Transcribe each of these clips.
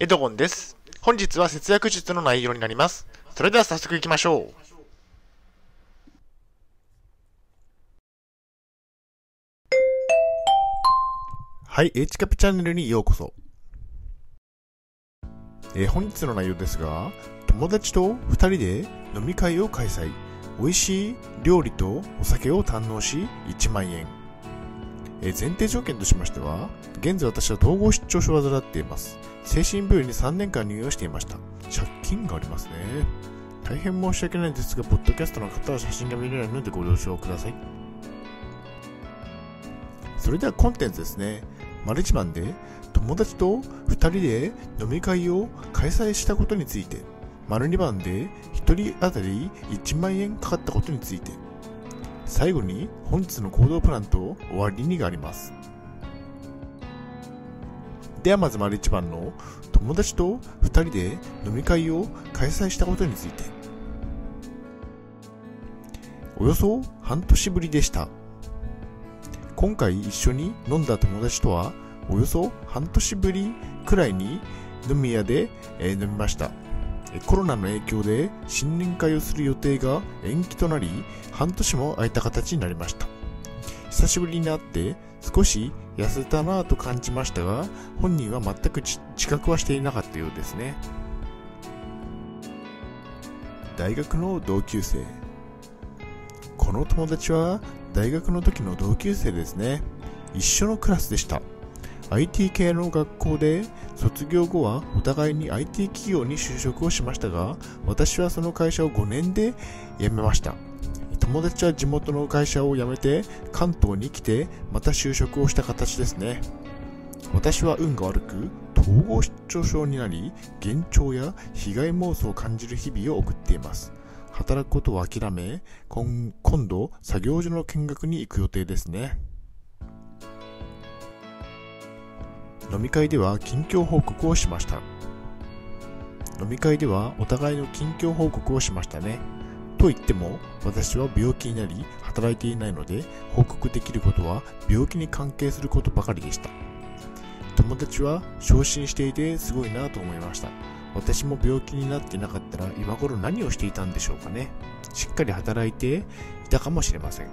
エドゴンです。本日は節約術の内容になります。それでは早速行きましょう。はい、H カピチャンネルにようこそ。えー本日の内容ですが、友達と2人で飲み会を開催。美味しい料理とお酒を堪能し1万円。えー前提条件としましては、現在私は統合失調症を患っています。精神病院に3年間入院をしていました。借金がありますね。大変申し訳ないんですが、ポッドキャストの方は写真が見れないのでご了承ください。それではコンテンツですね。丸一番で友達と2人で飲み会を開催したことについて、丸2番で1人当たり1万円かかったことについて、最後に本日の行動プランと終わりにがあります。ではまず丸一番の友達と2人で飲み会を開催したことについて。およそ半年ぶりでした。今回一緒に飲んだ友達とはおよそ半年ぶりくらいに飲み屋で、飲みました。コロナの影響で新年会をする予定が延期となり半年も空いた形になりました。久しぶりに会って少し痩せたなぁと感じましたが本人は全く自覚はしていなかったようですね。大学の同級生この友達は大学の時の同級生ですね。一緒のクラスでした。IT 系の学校で卒業後はお互いに IT 企業に就職をしましたが、私はその会社を5年で辞めました。友達は地元の会社を辞めて関東に来てまた就職をした形ですね。私は運が悪く統合失調症になり幻聴や被害妄想を感じる日々を送っています。働くことを諦め、今今度作業所の見学に行く予定ですね。飲み会では近況報告をしました。飲み会ではお互いの近況報告をしましたね。と言っても私は病気になり働いていないので報告できることは病気に関係することばかりでした。友達は昇進していてすごいなと思いました。私も病気になってなかったら今頃何をしていたんでしょうかね。しっかり働いていたかもしれません。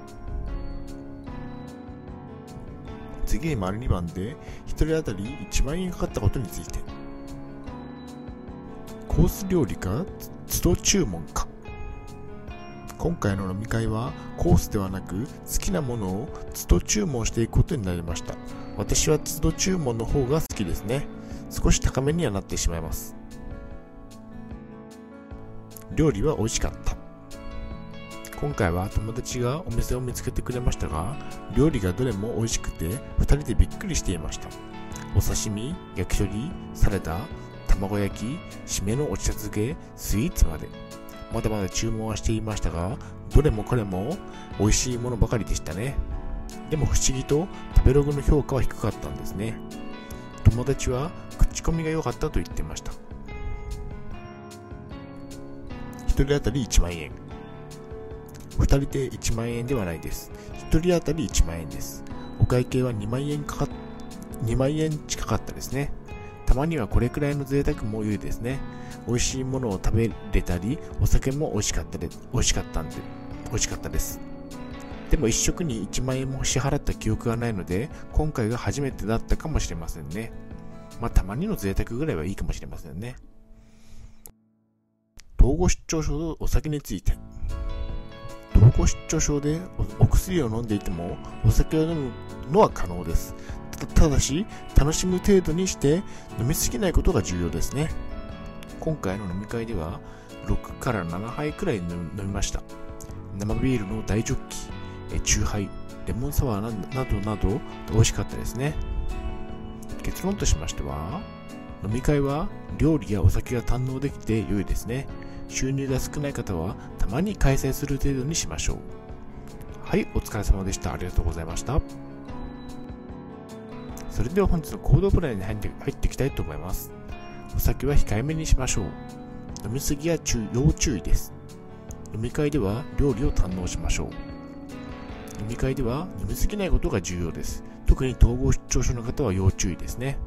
次に丸2番で1人当たり1万円かかったことについて。コース料理か都度注文か。今回の飲み会はコースではなく好きなものを都度注文していくことになりました。私は都度注文の方が好きですね。少し高めにはなってしまいます。料理は美味しかった。今回は友達がお店を見つけてくれましたが、料理がどれも美味しくて2人でびっくりしていました。お刺身、焼き鳥、サラダ、卵焼き、締めのお茶漬け、スイーツまで。まだまだ注文はしていましたが、どれもこれも美味しいものばかりでしたね。でも不思議と食べログの評価は低かったんですね。友達は口コミが良かったと言ってました。1人当たり1万円。2人で1万円ではないです。1人当たり1万円です。お会計は2万円かか、2万円近かったですね。たまにはこれくらいの贅沢も良いですね。美味しいものを食べれたり、お酒も美味しかったで、美味しかったんで、美味しかったです。でも一食に1万円も支払った記憶がないので、今回が初めてだったかもしれませんね。まあ、たまにの贅沢ぐらいはいいかもしれませんね。統合失調症とお酒について。統合失調症でお薬を飲んでいてもお酒を飲むのは可能です。ただし、楽しむ程度にして飲みすぎないことが重要ですね。今回の飲み会では6から7杯くらい飲みました。生ビールの大ジョッキ、えチューハイ、レモンサワーななどなど美味しかったですね。結論としましては、飲み会は料理やお酒が堪能できて良いですね。収入が少ない方はたまに開催する程度にしましょう。はい、お疲れ様でした。ありがとうございました。それでは本日の行動プランに入って入っていきたいと思います。お酒は控えめにしましょう。飲みすぎは注要注意です。飲み会では料理を堪能しましょう。飲み会では飲みすぎないことが重要です。特に統合失調症の方は要注意ですね。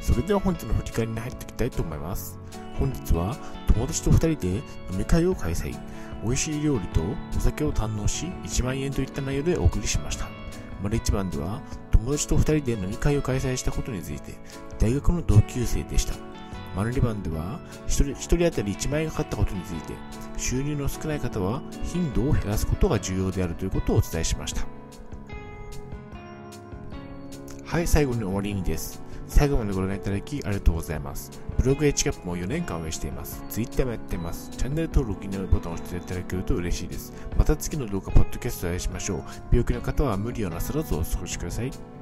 それでは本日の振り返りに入っていきたいと思います。本日は友達と2人で飲み会を開催。美味しい料理とお酒を堪能し1万円といった内容でお送りしました。丸一番では友達と2人で飲み会を開催したことについて大学の同級生でした。丸2番では1人 ,1 人当たり1万円がかかったことについて収入の少ない方は頻度を減らすことが重要であるということをお伝えしました。はい、最後に終わりにです。最後までご覧いただきありがとうございます。ブログ h キャップも4年間運営しています。Twitter もやっています。チャンネル登録、気になるボタンを押していただけると嬉しいです。また次の動画、ポッドキャストでお会いしましょう。病気の方は無理をなさらずお過ごしください。